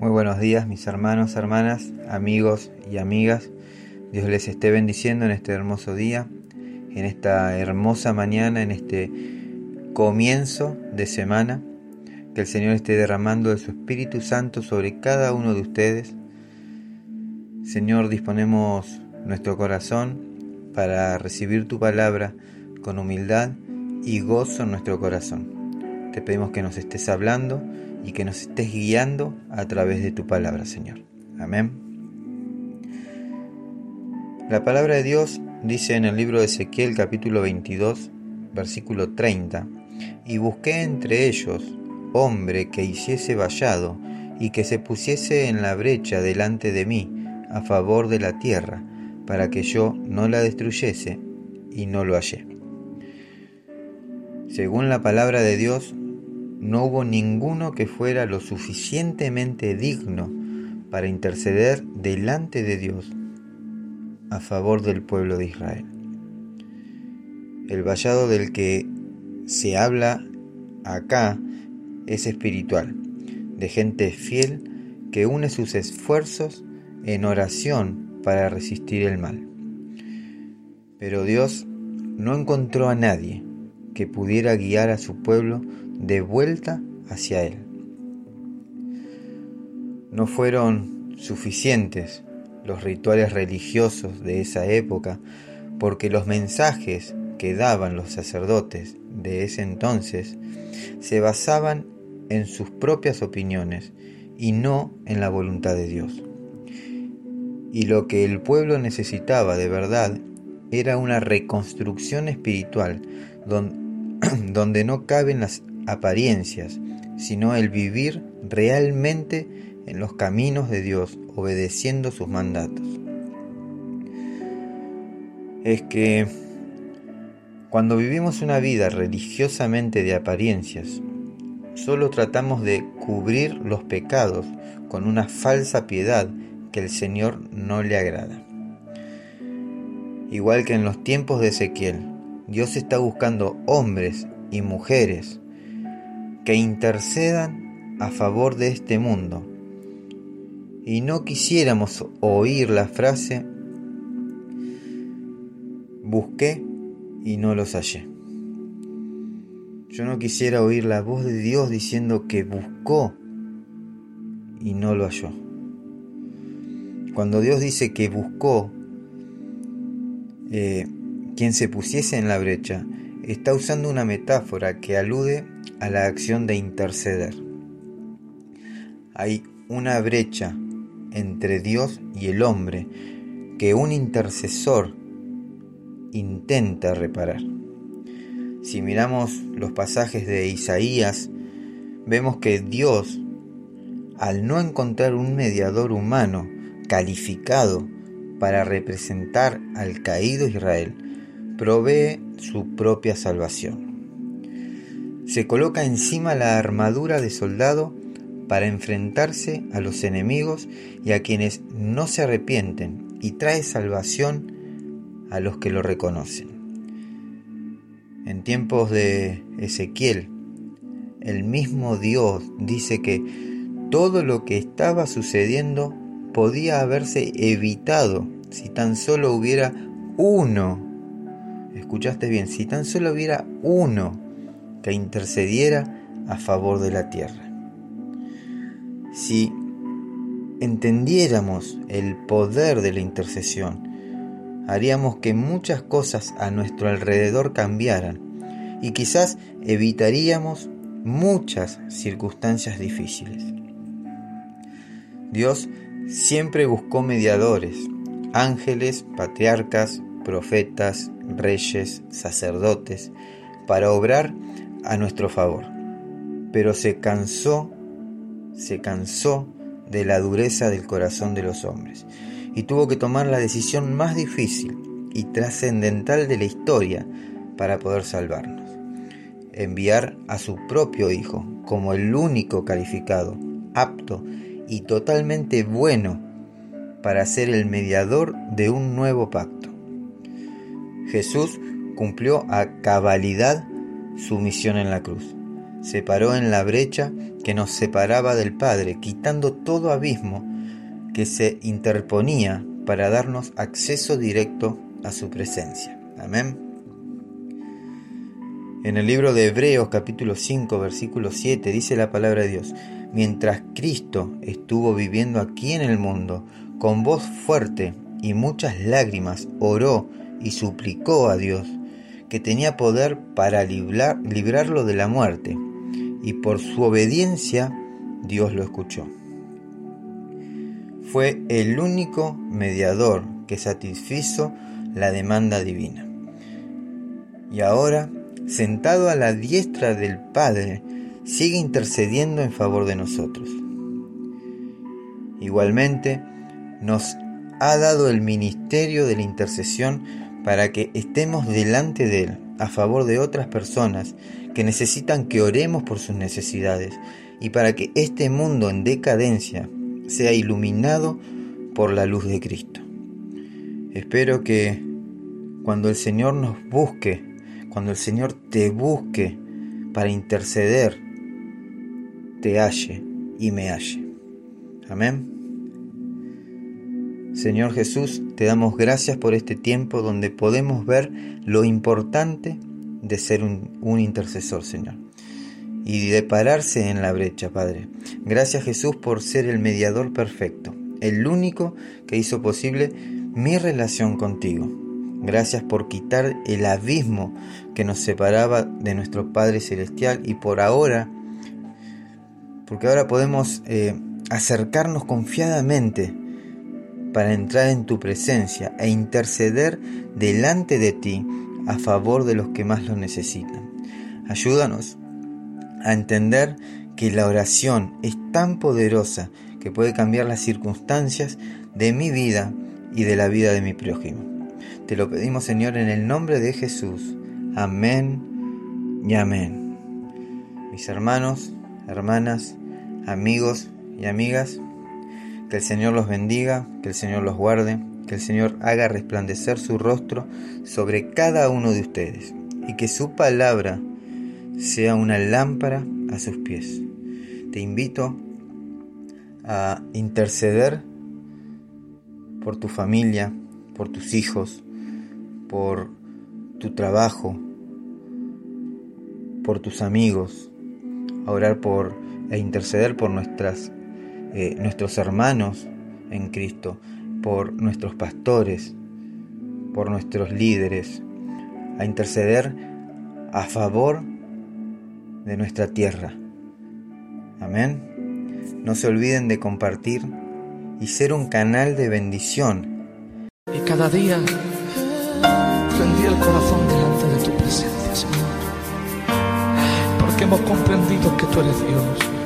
Muy buenos días mis hermanos, hermanas, amigos y amigas. Dios les esté bendiciendo en este hermoso día, en esta hermosa mañana, en este comienzo de semana. Que el Señor esté derramando de su Espíritu Santo sobre cada uno de ustedes. Señor, disponemos nuestro corazón para recibir tu palabra con humildad y gozo en nuestro corazón. Te pedimos que nos estés hablando y que nos estés guiando a través de tu palabra, Señor. Amén. La palabra de Dios dice en el libro de Ezequiel capítulo 22, versículo 30, y busqué entre ellos hombre que hiciese vallado y que se pusiese en la brecha delante de mí a favor de la tierra, para que yo no la destruyese, y no lo hallé. Según la palabra de Dios, no hubo ninguno que fuera lo suficientemente digno para interceder delante de Dios a favor del pueblo de Israel. El vallado del que se habla acá es espiritual, de gente fiel que une sus esfuerzos en oración para resistir el mal. Pero Dios no encontró a nadie que pudiera guiar a su pueblo de vuelta hacia Él. No fueron suficientes los rituales religiosos de esa época porque los mensajes que daban los sacerdotes de ese entonces se basaban en sus propias opiniones y no en la voluntad de Dios. Y lo que el pueblo necesitaba de verdad era una reconstrucción espiritual donde, no caben las apariencias, sino el vivir realmente en los caminos de Dios, obedeciendo sus mandatos. Es que cuando vivimos una vida religiosamente de apariencias, solo tratamos de cubrir los pecados con una falsa piedad que el Señor no le agrada. Igual que en los tiempos de Ezequiel, Dios está buscando hombres y mujeres que intercedan a favor de este mundo. Y no quisiéramos oír la frase, busqué y no los hallé. Yo no quisiera oír la voz de Dios diciendo que buscó y no lo halló. Cuando Dios dice que buscó eh, quien se pusiese en la brecha, está usando una metáfora que alude a la acción de interceder. Hay una brecha entre Dios y el hombre que un intercesor intenta reparar. Si miramos los pasajes de Isaías, vemos que Dios, al no encontrar un mediador humano calificado para representar al caído Israel, provee su propia salvación se coloca encima la armadura de soldado para enfrentarse a los enemigos y a quienes no se arrepienten y trae salvación a los que lo reconocen. En tiempos de Ezequiel, el mismo Dios dice que todo lo que estaba sucediendo podía haberse evitado si tan solo hubiera uno, escuchaste bien, si tan solo hubiera uno que intercediera a favor de la tierra. Si entendiéramos el poder de la intercesión, haríamos que muchas cosas a nuestro alrededor cambiaran y quizás evitaríamos muchas circunstancias difíciles. Dios siempre buscó mediadores, ángeles, patriarcas, profetas, reyes, sacerdotes, para obrar a nuestro favor. Pero se cansó, se cansó de la dureza del corazón de los hombres y tuvo que tomar la decisión más difícil y trascendental de la historia para poder salvarnos. Enviar a su propio Hijo como el único calificado, apto y totalmente bueno para ser el mediador de un nuevo pacto. Jesús cumplió a cabalidad su misión en la cruz, se paró en la brecha que nos separaba del Padre, quitando todo abismo que se interponía para darnos acceso directo a su presencia. Amén. En el libro de Hebreos capítulo 5 versículo 7 dice la palabra de Dios, mientras Cristo estuvo viviendo aquí en el mundo, con voz fuerte y muchas lágrimas oró y suplicó a Dios que tenía poder para librarlo de la muerte, y por su obediencia Dios lo escuchó. Fue el único mediador que satisfizo la demanda divina. Y ahora, sentado a la diestra del Padre, sigue intercediendo en favor de nosotros. Igualmente, nos ha dado el ministerio de la intercesión para que estemos delante de Él a favor de otras personas que necesitan que oremos por sus necesidades y para que este mundo en decadencia sea iluminado por la luz de Cristo. Espero que cuando el Señor nos busque, cuando el Señor te busque para interceder, te halle y me halle. Amén. Señor Jesús, te damos gracias por este tiempo donde podemos ver lo importante de ser un, intercesor, Señor, y de pararse en la brecha, Padre. Gracias Jesús por ser el mediador perfecto, el único que hizo posible mi relación contigo. Gracias por quitar el abismo que nos separaba de nuestro Padre Celestial y por ahora, porque ahora podemos eh, acercarnos confiadamente para entrar en tu presencia e interceder delante de ti a favor de los que más lo necesitan. Ayúdanos a entender que la oración es tan poderosa que puede cambiar las circunstancias de mi vida y de la vida de mi prójimo. Te lo pedimos Señor en el nombre de Jesús. Amén y amén. Mis hermanos, hermanas, amigos y amigas, que el Señor los bendiga, que el Señor los guarde, que el Señor haga resplandecer su rostro sobre cada uno de ustedes y que su palabra sea una lámpara a sus pies. Te invito a interceder por tu familia, por tus hijos, por tu trabajo, por tus amigos, a orar por e interceder por nuestras eh, nuestros hermanos en Cristo, por nuestros pastores, por nuestros líderes, a interceder a favor de nuestra tierra. Amén. No se olviden de compartir y ser un canal de bendición. Y cada día rendí el corazón delante de tu presencia, Señor. Porque hemos comprendido que tú eres Dios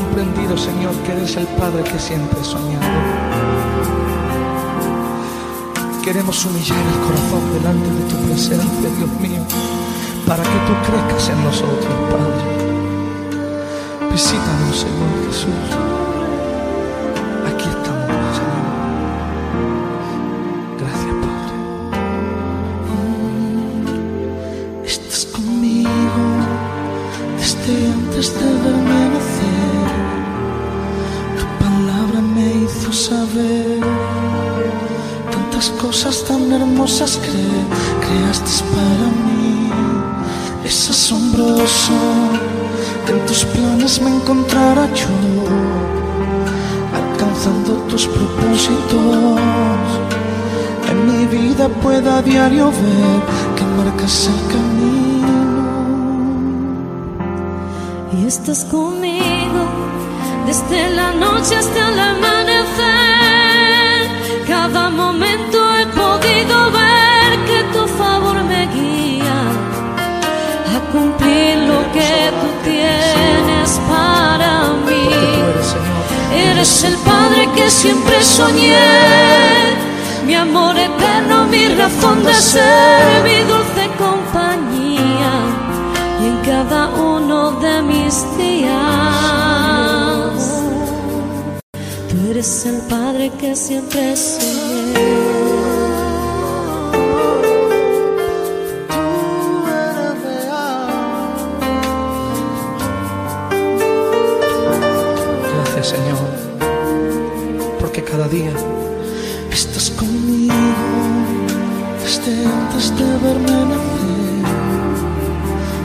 comprendido, Señor, que eres el Padre que siempre he soñado. Queremos humillar el corazón delante de tu presencia, Dios mío, para que tú crezcas en nosotros, Padre. Visítanos, Señor Jesús. Aquí estamos, Señor. Gracias, Padre. Estás conmigo desde antes de verme saber tantas cosas tan hermosas que creaste para mí. Es asombroso que en tus planes me encontrara yo, alcanzando tus propósitos. En mi vida pueda a diario ver que marcas el camino. Y estás conmigo desde la noche hasta el Cada momento he podido ver que tu favor me guía a cumplir lo que tú tienes para mí. Eres el Padre que siempre soñé, mi amor eterno, mi razón de ser, mi dulce compañía. Y en cada uno de mis hombre que siempre soñé. cada día. Estás conmigo desde antes de verme nacer.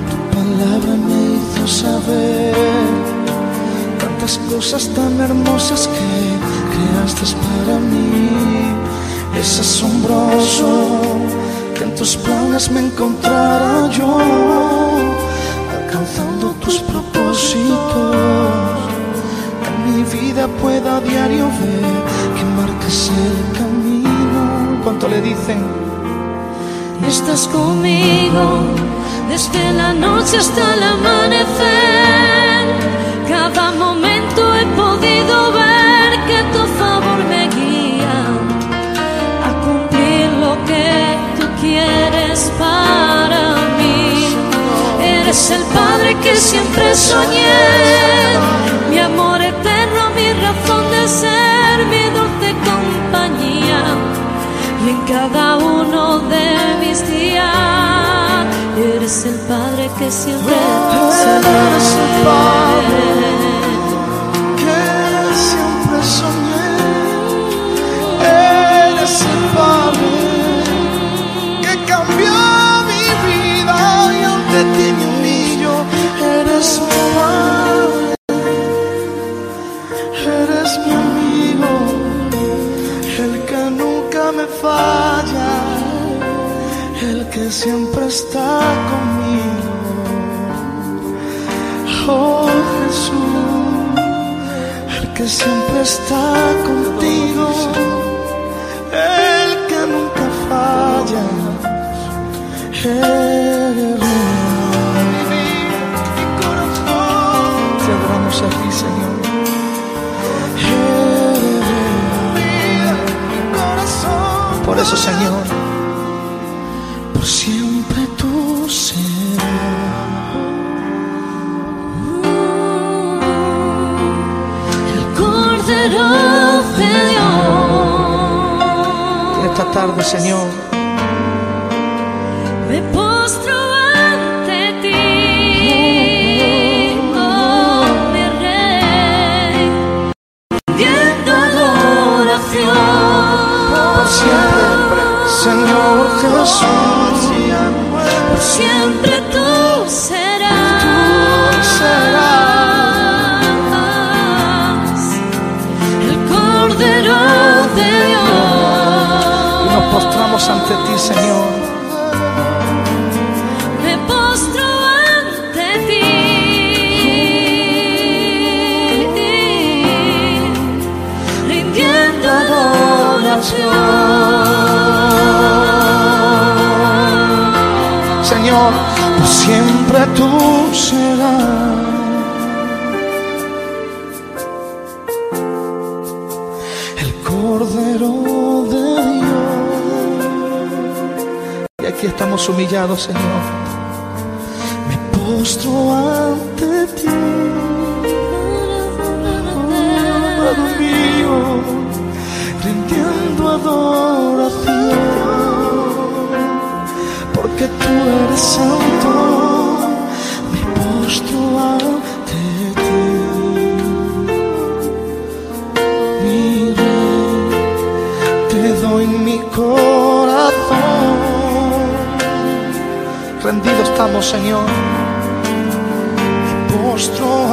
Tu palabra me hizo saber tantas cosas tan hermosas que creaste para mí. Es asombroso que en tus planes me encontrara yo, alcanzando tus propósitos. En mi vida pueda a diario ver que marcas el camino. ¿Cuánto le dicen? Estás conmigo desde la noche hasta el amanecer. Cada momento he podido ver que tu favor me guía a cumplir lo que tú quieres para mí. Eres el Padre que siempre soñé, mi amor eterno, mi razón de ser, mi dulce compañía. Y en cada uno de mis días eres el Padre que siempre Eres 家。Ante ti, oh mi rey, viendo adoración. por siempre, Señor Señor, por siempre tú serás. El Cordero de Dios. Y aquí estamos humillados, Señor. Rendido estamos, Señor, me postro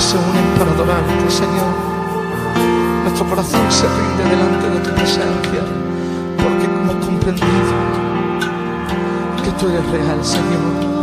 se unen para adorarte, Señor. Nuestro corazón se rinde delante de tu presencia, porque hemos comprendido que tú eres real, Señor.